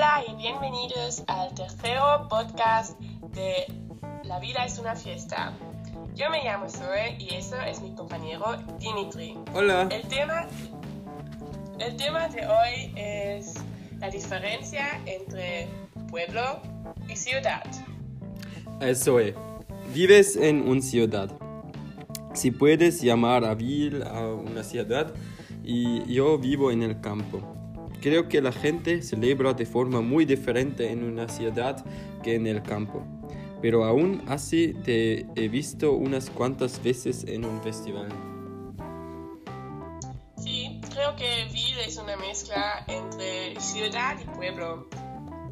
Hola y bienvenidos al tercero podcast de La vida es una fiesta. Yo me llamo Zoe y eso es mi compañero Dimitri. Hola. El tema, el tema de hoy es la diferencia entre pueblo y ciudad. Eso es. Vives en una ciudad. Si puedes llamar a Vil a una ciudad, y yo vivo en el campo. Creo que la gente celebra de forma muy diferente en una ciudad que en el campo. Pero aún así te he visto unas cuantas veces en un festival. Sí, creo que Ville es una mezcla entre ciudad y pueblo.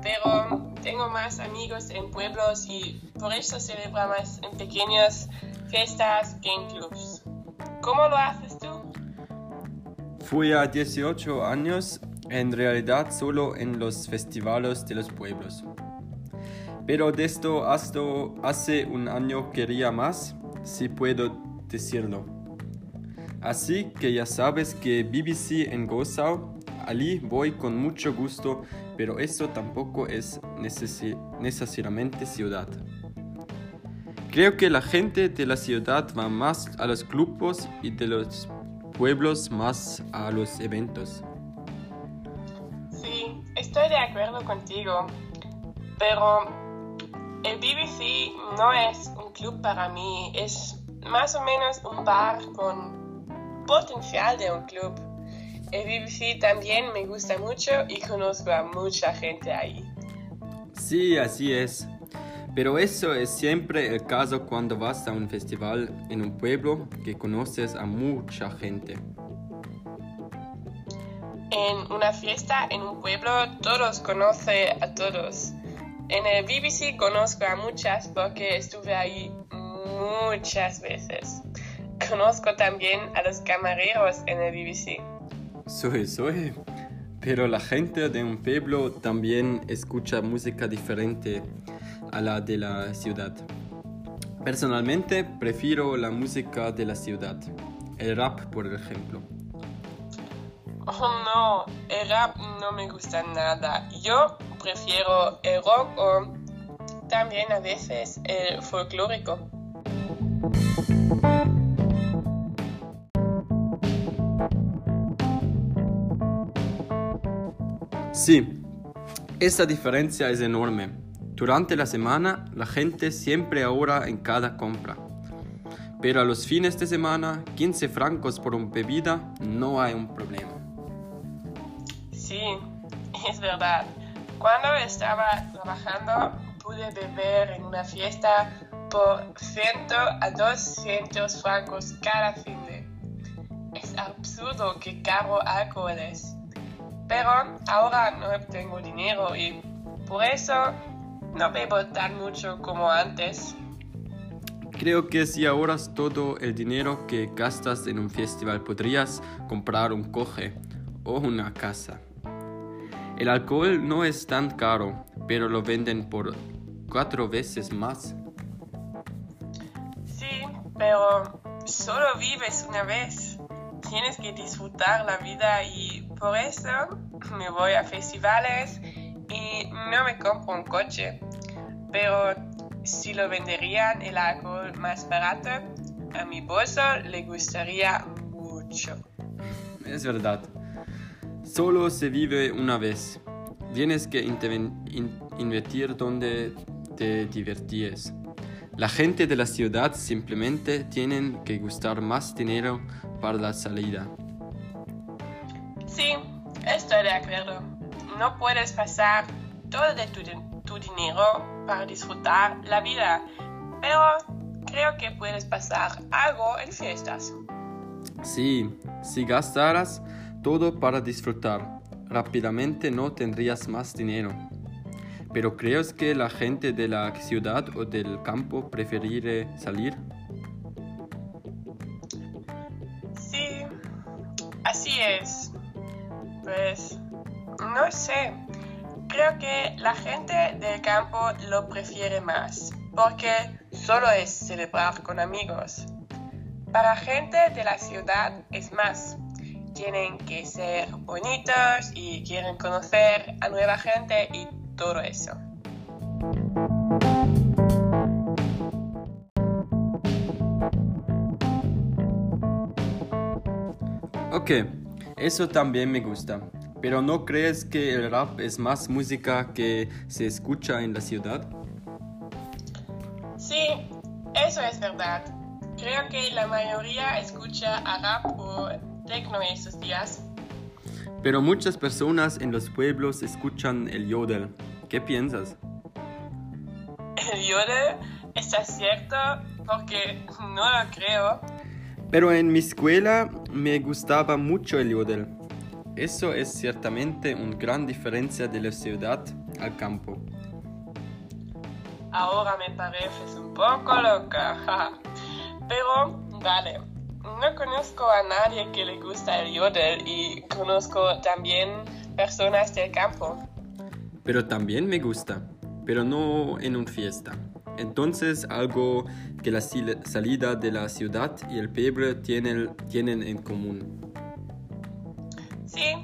Pero tengo más amigos en pueblos y por eso celebro más en pequeñas fiestas que en clubs. ¿Cómo lo haces tú? Fui a 18 años, en realidad solo en los festivales de los pueblos. Pero de esto hasta hace un año quería más, si puedo decirlo. Así que ya sabes que BBC en Gozao, allí voy con mucho gusto, pero eso tampoco es necesariamente ciudad. Creo que la gente de la ciudad va más a los grupos y de los pueblos más a los eventos. Estoy de acuerdo contigo, pero el BBC no es un club para mí, es más o menos un bar con potencial de un club. El BBC también me gusta mucho y conozco a mucha gente ahí. Sí, así es. Pero eso es siempre el caso cuando vas a un festival en un pueblo que conoces a mucha gente. En una fiesta en un pueblo todos conocen a todos. En el BBC conozco a muchas porque estuve ahí muchas veces. Conozco también a los camareros en el BBC. Soy, soy. Pero la gente de un pueblo también escucha música diferente a la de la ciudad. Personalmente prefiero la música de la ciudad, el rap por ejemplo. Oh no, el rap no me gusta nada. Yo prefiero el rock o también a veces el folclórico. Sí, esa diferencia es enorme. Durante la semana la gente siempre ahorra en cada compra. Pero a los fines de semana, 15 francos por una bebida no hay un problema. Sí, es verdad. Cuando estaba trabajando pude beber en una fiesta por 100 a 200 francos cada fin de. Es absurdo que caro alcohol es. Pero ahora no tengo dinero y por eso no bebo tan mucho como antes. Creo que si ahorras todo el dinero que gastas en un festival podrías comprar un coche o una casa. El alcohol no es tan caro, pero lo venden por cuatro veces más. Sí, pero solo vives una vez. Tienes que disfrutar la vida y por eso me voy a festivales y no me compro un coche. Pero si lo venderían el alcohol más barato, a mi bolso le gustaría mucho. Es verdad. Solo se vive una vez. Tienes que invertir donde te divertíes. La gente de la ciudad simplemente tienen que gustar más dinero para la salida. Sí, estoy de acuerdo. No puedes pasar todo de tu, tu dinero para disfrutar la vida, pero creo que puedes pasar algo en fiestas. Sí, si gastaras todo para disfrutar, rápidamente no tendrías más dinero. Pero ¿crees que la gente de la ciudad o del campo preferirá salir? Sí, así es. Pues, no sé. Creo que la gente del campo lo prefiere más, porque solo es celebrar con amigos. Para gente de la ciudad es más tienen que ser bonitos y quieren conocer a nueva gente y todo eso. Ok, eso también me gusta. Pero ¿no crees que el rap es más música que se escucha en la ciudad? Sí, eso es verdad. Creo que la mayoría escucha a rap o techno estos días. Pero muchas personas en los pueblos escuchan el yodel. ¿Qué piensas? El yodel está cierto porque no lo creo. Pero en mi escuela me gustaba mucho el yodel. Eso es ciertamente una gran diferencia de la ciudad al campo. Ahora me pareces un poco loca. Pero, vale, no conozco a nadie que le gusta el yodel y conozco también personas del campo. Pero también me gusta, pero no en una fiesta. Entonces algo que la salida de la ciudad y el pueblo tienen, tienen en común. Sí,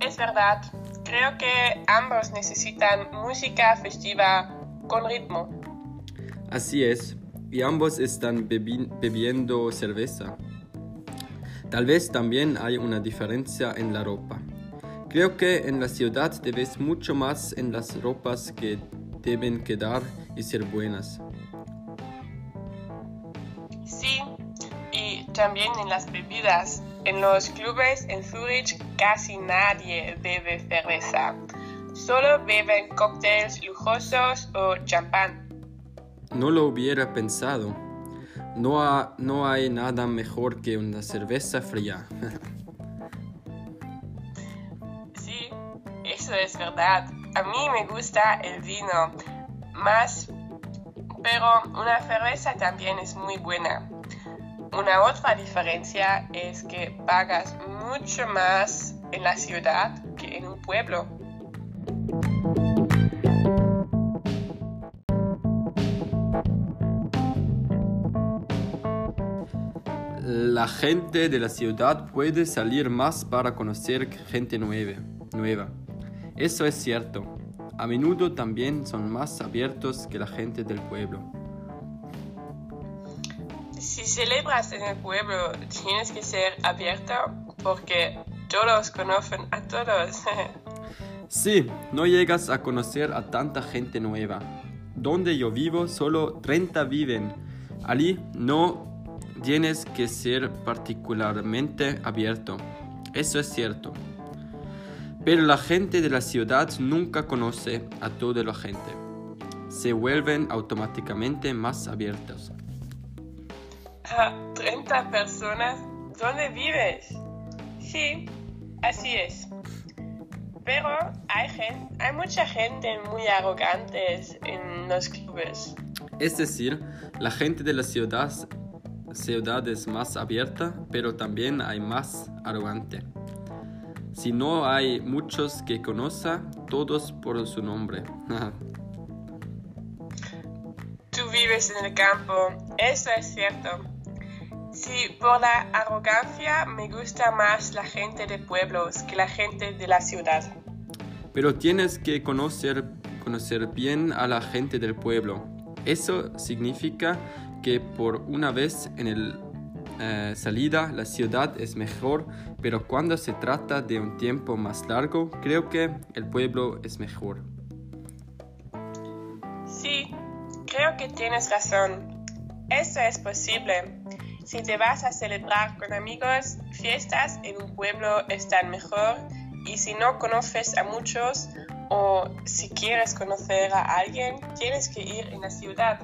es verdad. Creo que ambos necesitan música festiva con ritmo. Así es, y ambos están bebiendo cerveza. Tal vez también hay una diferencia en la ropa. Creo que en la ciudad debes mucho más en las ropas que deben quedar y ser buenas. Sí, y también en las bebidas. En los clubes en Zurich casi nadie bebe cerveza. Solo beben cócteles lujosos o champán. No lo hubiera pensado. No, no hay nada mejor que una cerveza fría. sí, eso es verdad. A mí me gusta el vino más, pero una cerveza también es muy buena. Una otra diferencia es que pagas mucho más en la ciudad que en un pueblo. La gente de la ciudad puede salir más para conocer gente nueva. nueva. Eso es cierto. A menudo también son más abiertos que la gente del pueblo si celebras en el pueblo, tienes que ser abierto porque todos conocen a todos. sí, no llegas a conocer a tanta gente nueva. Donde yo vivo, solo 30 viven. Allí no tienes que ser particularmente abierto. Eso es cierto. Pero la gente de la ciudad nunca conoce a toda la gente. Se vuelven automáticamente más abiertos a 30 personas. ¿Dónde vives? Sí, así es. Pero hay, gente, hay mucha gente muy arrogante en los clubes. Es decir, la gente de la ciudad, ciudad es más abierta, pero también hay más arrogante. Si no hay muchos que conozcan, todos por su nombre. Tú vives en el campo, eso es cierto. Sí, por la arrogancia me gusta más la gente de pueblos que la gente de la ciudad. Pero tienes que conocer, conocer bien a la gente del pueblo. Eso significa que por una vez en el eh, salida la ciudad es mejor, pero cuando se trata de un tiempo más largo, creo que el pueblo es mejor. Sí, creo que tienes razón. Eso es posible. Si te vas a celebrar con amigos, fiestas en un pueblo están mejor y si no conoces a muchos o si quieres conocer a alguien, tienes que ir en la ciudad.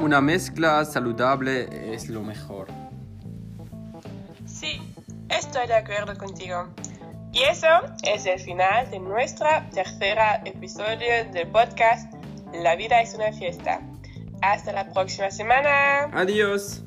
Una mezcla saludable es lo mejor. Sí, estoy de acuerdo contigo. Y eso es el final de nuestra tercera episodio del podcast La vida es una fiesta. Hasta la próxima semana. Adiós.